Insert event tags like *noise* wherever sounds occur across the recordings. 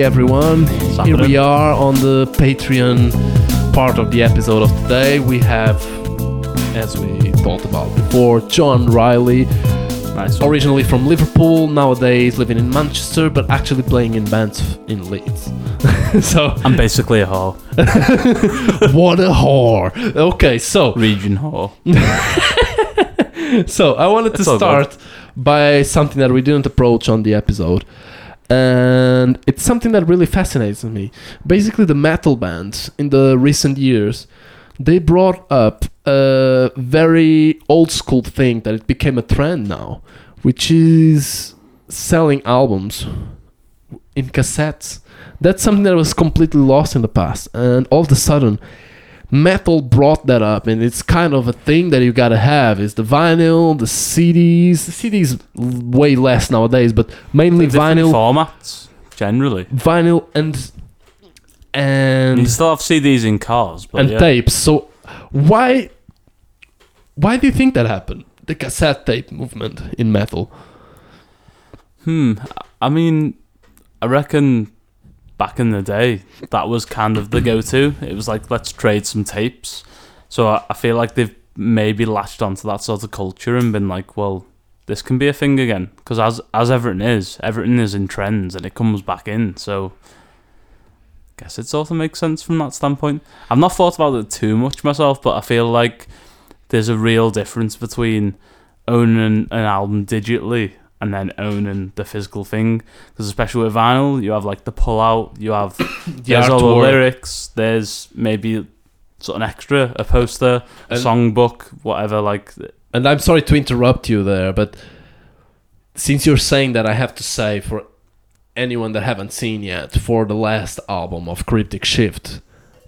Hey everyone, here we are on the Patreon part of the episode of today. We have, as we talked about before, John Riley, Nice originally from Liverpool, nowadays living in Manchester, but actually playing in bands in Leeds. *laughs* so, I'm basically a whore. *laughs* what a whore! Okay, so *laughs* Region whore. so I wanted to It's start by something that we didn't approach on the episode. And it's something that really fascinates me. Basically, the metal bands in the recent years, they brought up a very old school thing that it became a trend now, which is selling albums in cassettes. That's something that was completely lost in the past. And all of a sudden, metal brought that up and it's kind of a thing that you gotta have is the vinyl the cds the cds way less nowadays but mainly vinyl formats, generally. vinyl and and you still have CDs in cars, but and yeah. tapes so why why do you think that happened the cassette tape movement in metal Hmm. I mean, I reckon back in the day, that was kind of the *coughs* go-to. It was like, let's trade some tapes. So I, I feel like they've maybe latched onto that sort of culture and been like, well, this can be a thing again. Because as as everything is, everything is in trends and it comes back in. So I guess it sort of makes sense from that standpoint. I've not thought about it too much myself, but I feel like there's a real difference between owning an album digitally and then owning the physical thing. Because especially with vinyl, you have like the pull out, you have *coughs* *coughs* there's all the lyrics, there's maybe sort of an extra, a poster, a And- songbook, whatever. Like and i'm sorry to interrupt you there but since you're saying that i have to say for anyone that haven't seen yet for the last album of cryptic shift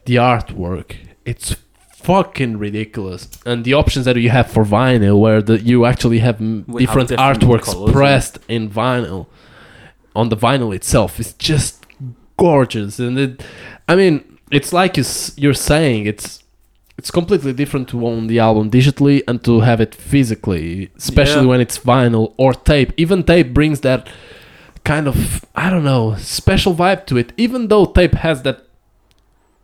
the artwork it's fucking ridiculous and the options that you have for vinyl where the, you actually have m- We have different, different artworks colours, yeah. pressed in vinyl on the vinyl itself is just gorgeous and it i mean it's like you s- you're saying it's it's completely different to own the album digitally and to have it physically, especially Yeah. when it's vinyl or tape. Even tape brings that kind of I don't know special vibe to it. Even though tape has that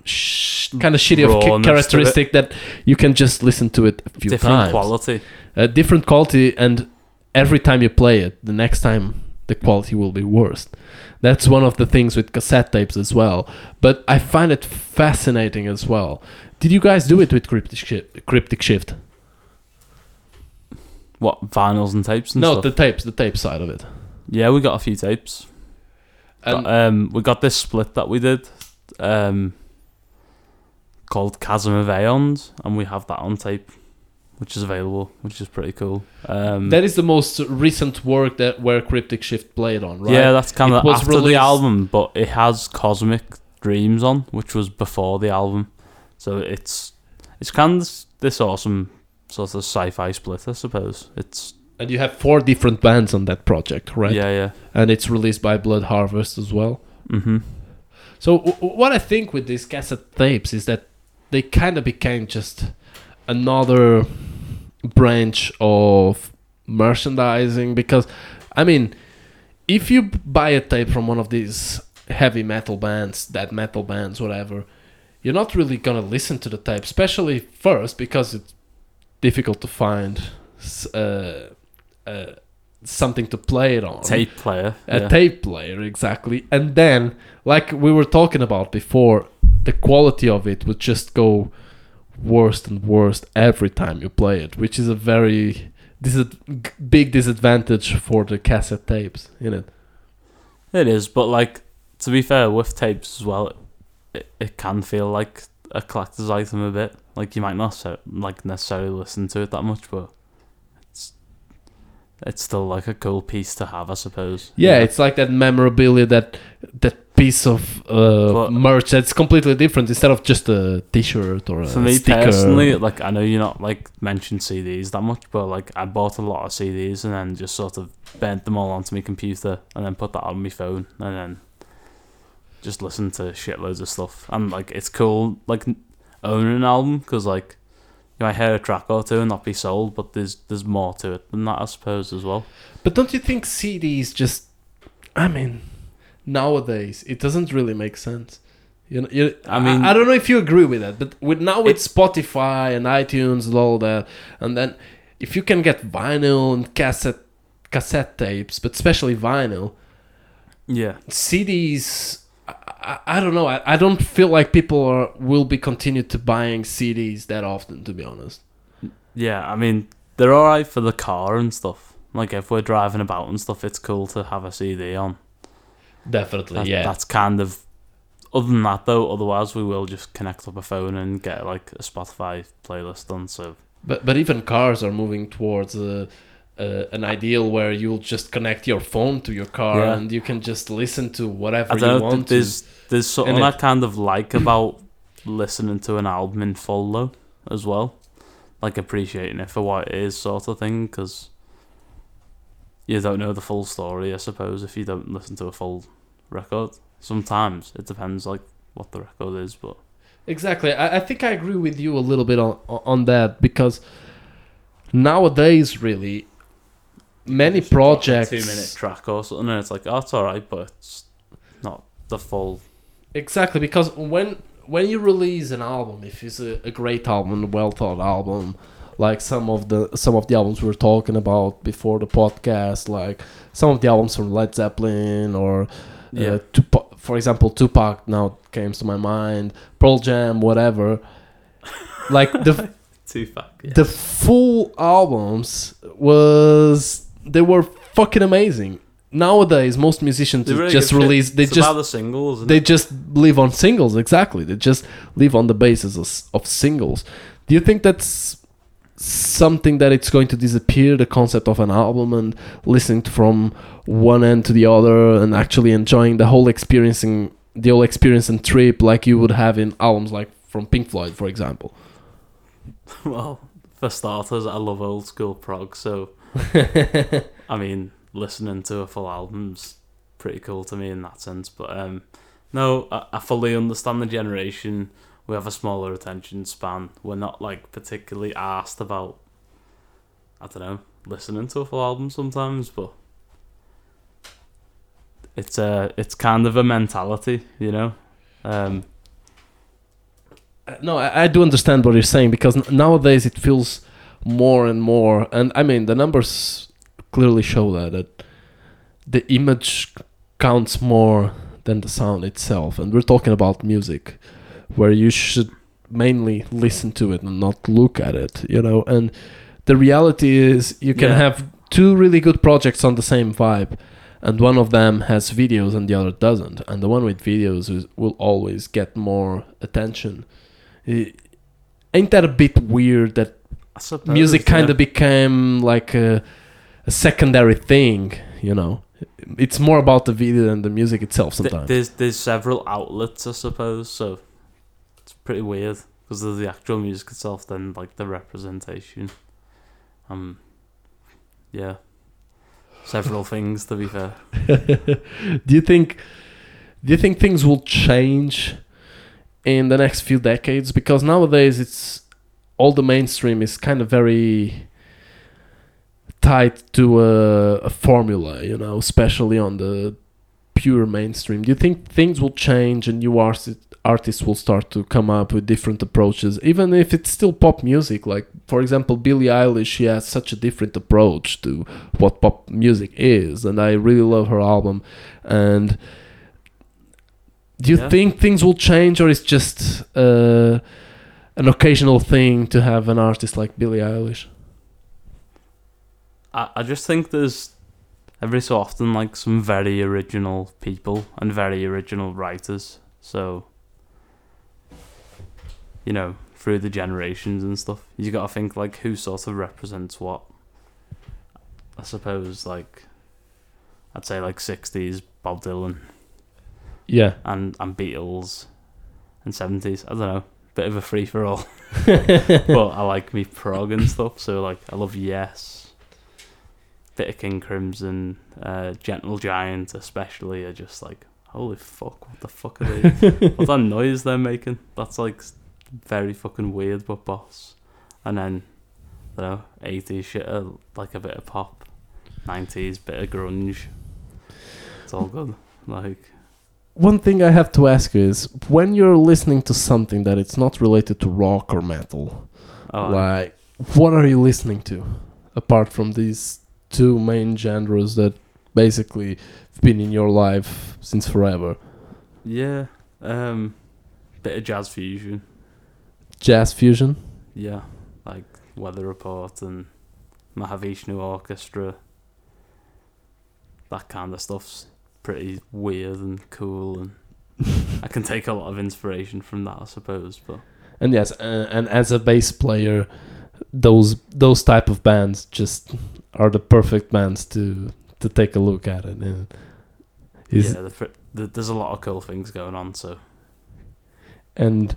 sh- kind of shitty of characteristic that you can just listen to it a few different times. quality. A different quality, and every time you play it, the next time the quality will be worse. That's one of the things with cassette tapes as well. But I find it fascinating as well. Did you guys do it with Cryptic Shift? Cryptic Shift? What vinyls and tapes and No, stuff. the tapes, the tape side of it. yeah, we got a few tapes. And Got, um, we got this split that we did, um, called Chasm of Aeons, and we have that on tape, which is available, which is pretty cool. Um, that is the most recent work that where Cryptic Shift played on, right? Yeah, that's kind It of was after released- the album, but it has Cosmic Dreams on, which was before the album. So it's it's kind of this awesome sort of sci-fi split, I suppose. It's And you have four different bands on that project, right? yeah, yeah. And it's released by Blood Harvest as well. Mm-hmm. So w- w- what I think with these cassette tapes is that they kind of became just another branch of merchandising because I mean, if you buy a tape from one of these heavy metal bands, that metal bands, whatever, you're not really gonna listen to the tape, especially first because it's difficult to find uh, uh, something to play it on Tape player. a yeah. tape player exactly and then like we were talking about before the quality of it would just go worse and worse every time you play it which is a very this is a g- big disadvantage for the cassette tapes in it It is, but like to be fair, with tapes as well, it, it can feel like a collector's item a bit. Like you might not so, like necessarily listen to it that much, but it's still like a cool piece to have, I suppose. yeah, it's like that memorabilia that that piece of uh, But- merch that's completely different instead of just a t-shirt or a For me sticker personally, like I know you're not like mentioned CDs that much, but like I bought a lot of CDs and then just sort of bent them all onto my computer and then put that on my phone and then just listen to shitloads of stuff. And like it's cool, like owning an album because like you might hear a track or two and not be sold, but there's there's more to it than that, I suppose, as well. But don't you think CDs just? I mean, nowadays it doesn't really make sense. You know, you, I I mean- mean, I, don't know if you agree with that, but with now with Spotify and iTunes and all that, and then if you can get vinyl and cassette cassette tapes, but especially vinyl, Yeah. CDs. I, I, don't know. I, I don't feel like people are will be continued to buying CDs that often. To be honest. Yeah, I mean, they're alright for the car and stuff. Like, if we're driving about and stuff, it's cool to have a CD on. Definitely, That- That's kind of. Other than that, though, otherwise we will just connect up a phone and get like a Spotify playlist done. So But but even cars are moving towards a, a, an ideal where you'll just connect your phone to your car Yeah. and you can just listen to whatever I you don't know. want There's there's something In I kind of like about listening to an album in full though, as well. Like appreciating it for what it is, sort of thing, because you don't know the full story. I suppose if you don't listen to a full record, sometimes it depends like what the record is, but. Exactly. I, I think I agree with you a little bit on on that because nowadays, really, many Just drop a projects. two minute track or something, and it's like oh, it's alright, but it's not the full. Exactly, because when when you release an album, if it's a, a great album, a well thought album, like some of the some of the albums we were talking about before the podcast, like some of the albums from Led Zeppelin or Yeah. uh, Tupac, for example, Tupac now came to my mind, Pearl Jam, whatever. Like the *laughs* fat. Yeah. the full albums was they were fucking amazing. Nowadays, most musicians really just shit. release they it's just the singles. They it? just live on singles exactly they just live on the basis of, of singles do you think that's something that it's going to disappear the concept of an album and listening from one end to the other and actually enjoying the whole experiencing the whole experience and trip like you would have in albums like from pink floyd for example *laughs* Well, for starters, I love old school prog, so *laughs* I mean, listening to a full album's pretty cool to me in that sense. But um, no, I, I fully understand the generation. We have a smaller attention span. We're not like particularly asked about. I don't know, listening to a full album sometimes, but it's a it's kind of a mentality, you know. Um, no I, I do understand what you're saying because nowadays it feels more and more. And i mean the numbers clearly show that, that the image counts more than the sound itself. And we're talking about music where you should mainly listen to it and not look at it you know? And the reality is you can Yeah. have two really good projects on the same vibe and one of them has videos and the other doesn't. And the one with videos is, will always get more attention. Eh, ain't that a bit weird that suppose, music kind of became like a, a secondary thing you know it's more about the video than the music itself sometimes there's there's several outlets, I suppose, so it's pretty weird because there's the actual music itself, then like the representation. Um, yeah, several *laughs* things to be fair. do you think do you think things will change in the next few decades because nowadays it's all the mainstream is kind of very tied to a, a formula you know especially on the pure mainstream. Do you think things will change and new artists artists will start to come up with different approaches even if it's still pop music? Like for example Billie Eilish she has such a different approach to what pop music is and I really love her album. And do you Yeah. think things will change or it's just uh, an occasional thing to have an artist like Billie Eilish I I just think there's every so often like some very original people and very original writers, so you know through the generations and stuff, you got to think like who sort of represents what. I suppose like I'd say like sixties Bob Dylan yeah and and Beatles, and seventies. I don't know, bit of a free for all. *laughs* *laughs* but I like me prog and stuff. So like I love Yes, bit of King Crimson, uh, Gentle Giant especially are just like holy fuck, what the fuck are they? *laughs* What's that noise they're making? That's like very fucking weird, but boss. And then I don't know, eighties shit, uh, like a bit of pop, nineties bit of grunge. It's all good. Like one thing I have to ask you is when you're listening to something that it's not related to rock or metal, Oh, like what are you listening to apart from these two main genres that basically have been in your life since forever? yeah. Um, bit of jazz fusion. Jazz fusion? Yeah, like Weather Report and Mahavishnu Orchestra. That kind of stuff's pretty weird and cool, and *laughs* I can take a lot of inspiration from that, I suppose. But And yes, uh, and as a bass player, those those type of bands just are the perfect bands to to take a look at it. And yeah, the, the, there's a lot of cool things going on. So and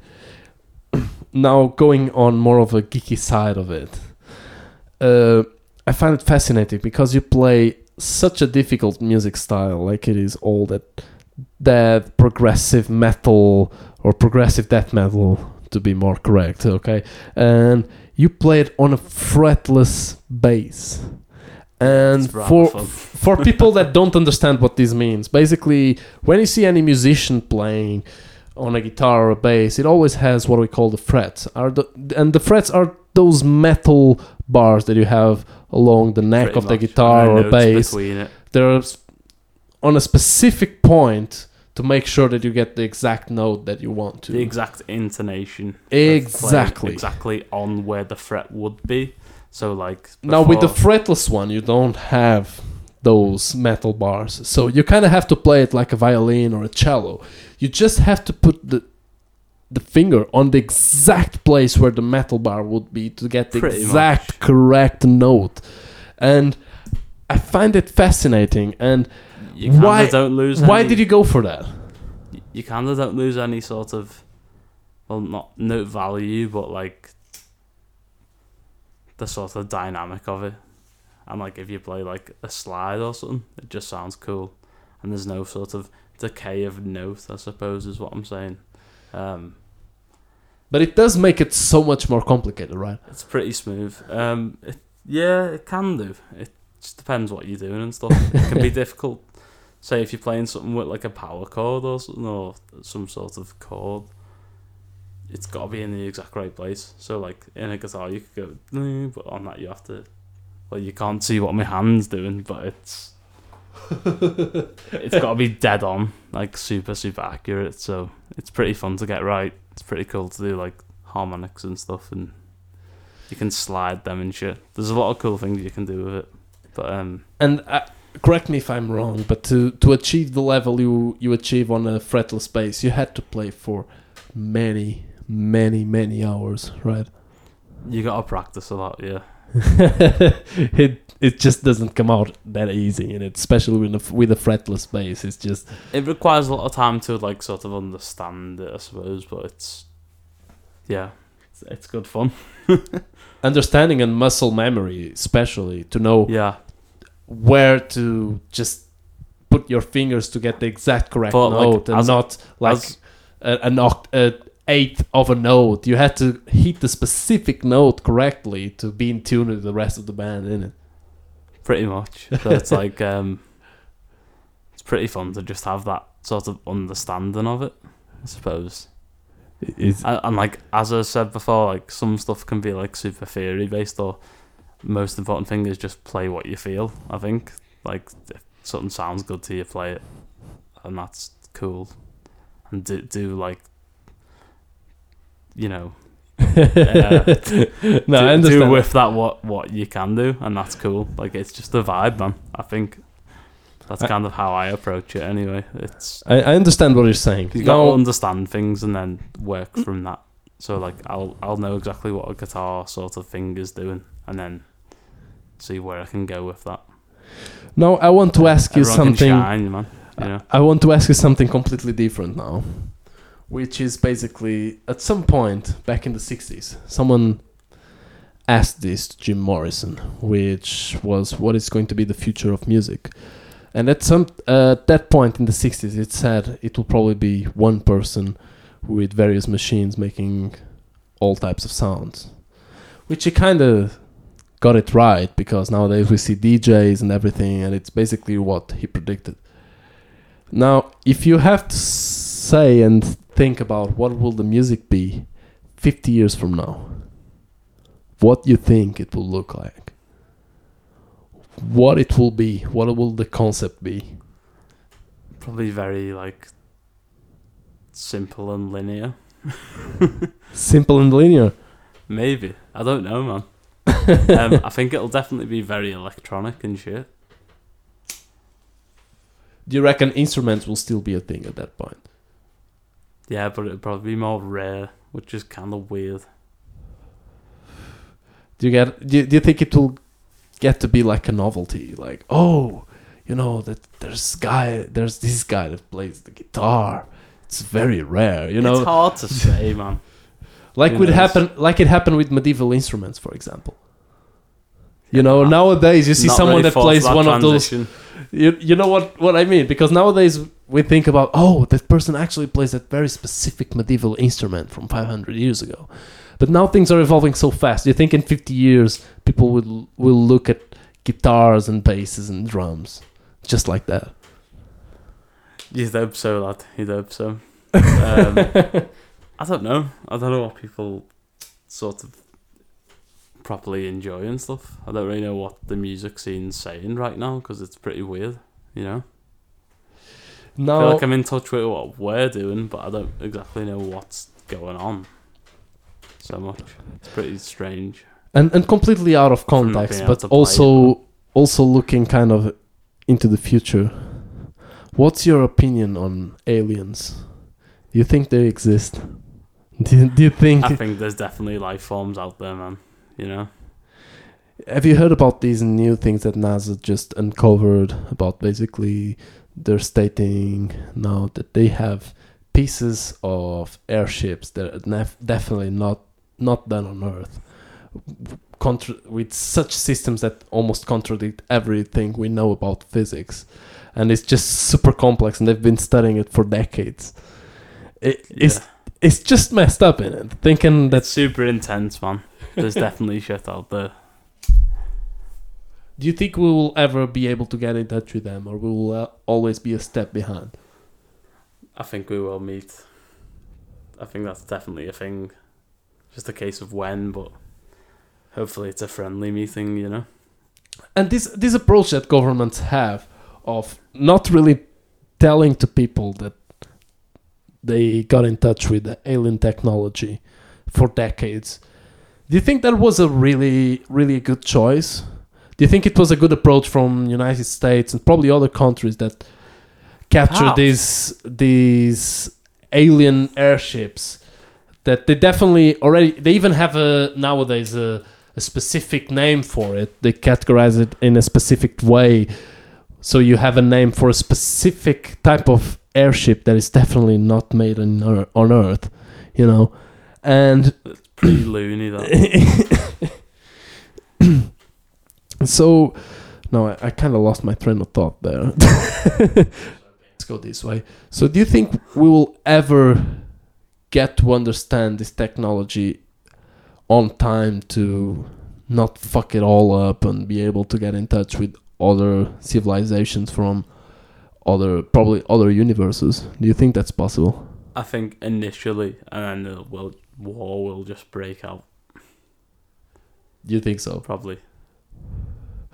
*clears throat* now going on more of a geeky side of it, uh, I find it fascinating because you play such a difficult music style, like it is all that that progressive metal or progressive death metal to be more correct, okay? And you play it on a fretless bass. And for fun. for people that *laughs* don't understand what this means, basically, when you see any musician playing on a guitar or a bass, it always has what we call the frets. Are the and the frets are those metal bars that you have along the neck pretty of the much, guitar or bass. They're on a specific point to make sure that you get the exact note that you want to. the exact intonation. Exactly. exactly on where the fret would be. So like Now with the fretless one, you don't have those metal bars, so you kind of have to play it like a violin or a cello. You just have to put the the finger on the exact place where the metal bar would be to get the Pretty exact much. correct note. And I find it fascinating. And you why- don't lose. why any- did you go for that? you kind of don't lose any sort of well not note value but like the sort of dynamic of it and like if you play like a slide or something it just sounds cool and there's no sort of decay of note i suppose is what i'm saying um But it does make it so much more complicated, right? it's pretty smooth. Um it, yeah it can do. It just depends what you're doing and stuff. It can be *laughs* difficult. Say if you're playing something with like a power chord or something or some sort of chord it's got to be in the exact right place. So like in a guitar you could go but on that you have to well you can't see what my hand's doing but it's *laughs* it's got to be dead on like super super accurate. So it's pretty fun to get right it's pretty cool to do like harmonics and stuff and you can slide them and shit there's a lot of cool things you can do with it but um And uh, correct me if I'm wrong, but to to achieve the level you you achieve on a fretless bass, you had to play for many, many, many hours, right? you gotta practice a lot yeah *laughs* it it just doesn't come out that easy, and it, especially with a, with a fretless bass, it's just it requires a lot of time to like sort of understand it i suppose but it's yeah it's, it's good fun *laughs* understanding and muscle memory, especially to know yeah where to just put your fingers to get the exact correct But, like, note and as- not like as- a, an oct- a eighth of a note. You had to hit the specific note correctly to be in tune with the rest of the band, in it? Pretty much. So it's *laughs* like um it's pretty fun to just have that sort of understanding of it i suppose. It's, and, and like as i said before like some stuff can be like super theory based or most important thing is just play what you feel i think. Like if something sounds good to you play it and that's cool. And do, do like you know *laughs* no, I do, understand. do with that what what you can do and that's cool. Like it's just the vibe man. I think that's I- kind of how i approach it anyway. It's I, I understand what you're saying. you got to understand things and then work from that. So like i'll i'll know exactly what a guitar sort of thing is doing and then see where i can go with that. No, I want to ask you Everyone something. shine, man you know? I want to ask you something completely different now, which is basically at some point back in the 60s, someone asked this to Jim Morrison, which was what is going to be the future of music. And at some uh, at that point in the 60s, it said it will probably be one person with various machines making all types of sounds, which he kind of got it right because nowadays we see DJs and everything, and it's basically what he predicted. Now, if you have to say and think about what will the music be 50 years from now, what you think it will look like, what it will be, what will the concept be? Probably very like simple and linear. *laughs* Simple and linear. Maybe I don't know, man. *laughs* um, I think it'll definitely be very electronic and shit. Do you reckon instruments will still be a thing at that point? Yeah, but it'll probably be more rare, which is kind of weird. Do you get? Do you, do you think it will get to be like a novelty? Like, oh, you know that there's guy, there's this guy that plays the guitar. It's very rare, you know. it's hard to say, *laughs* man. like who would knows? happen, like it happened with medieval instruments, for example. You know, nowadays you see someone really that plays that one of those. You, you know what what I mean? Because nowadays we think about oh that person actually plays that very specific medieval instrument from 500 years ago, but now things are evolving so fast. You think in 50 years people will will look at guitars and basses and drums just like that? You'd hope so, lad. You'd hope so. Um, I don't know. I don't know what people sort of properly enjoy and stuff. I don't really know what the music scene's saying right now because it's pretty weird, you know? I feel like I'm in touch with what we're doing, but I don't exactly know what's going on so much. It's pretty strange. and and completely out of context, but play also also looking kind of into the future. What's your opinion on aliens? Do you think they exist? *laughs* Do you, do you think? I think there's definitely life forms out there, man. You know? Have you heard about these new things that NASA just uncovered about basically they're stating now that they have pieces of airships that are nef- definitely not not done on Earth contra- with such systems that almost contradict everything we know about physics and it's just super complex and they've been studying it for decades it, it's Yeah. it's just messed up in it thinking That's that super intense, man. There's definitely shit out there. Do you think we will ever be able to get in touch with them, or we will uh, always be a step behind? I think we will meet. I think that's definitely a thing. Just a case of when, but hopefully it's a friendly meeting, you know? And this this approach that governments have of not really telling to people that they got in touch with the alien technology for decades. Do you think that was a really really good choice? Do you think it was a good approach from United States and probably other countries that captured these these alien airships? That they definitely already they even have a nowadays a, a specific name for it. They categorize it in a specific way. So you have a name for a specific type of airship that is definitely not made on, on earth you know? And pretty loony, that. *coughs* so no i, I kind of lost my train of thought there. Let's go this way. So do you think we will ever get to understand this technology on time to not fuck it all up and be able to get in touch with other civilizations from other probably other universes? Do you think that's possible? I think initially, and then the world war will just break out, you think so probably.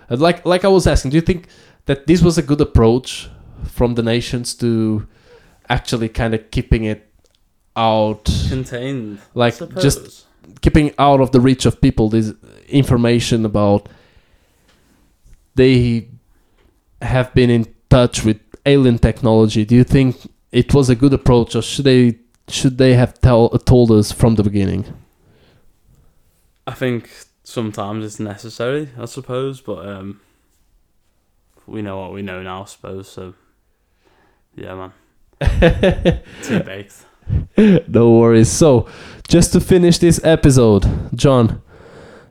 And like like I was asking, do you think that this was a good approach from the nations to actually kind of keeping it out, Contained. like just keeping out of the reach of people this information about they have been in touch with alien technology? Do you think it was a good approach, or should they should they have tell told us from the beginning? I think sometimes it's necessary, I suppose, but um, we know what we know now, I suppose. So, yeah, man, *laughs* too baked. no worries. So, just to finish this episode, John,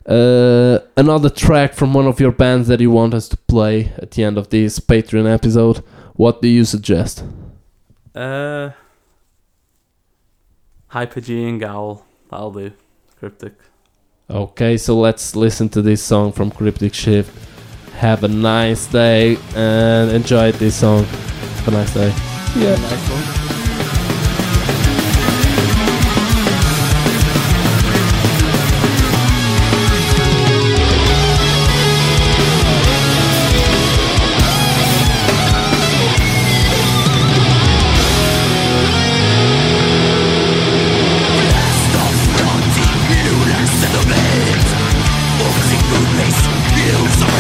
uh, another track from one of your bands that you want us to play at the end of this Patreon episode. What do you suggest? Uh, Hypergean Gowl, that'll do. Cryptic. Okay, so let's listen to this song from Cryptic Shift. Have a nice day and enjoy this song. Have a nice day. Yeah. Nice one. you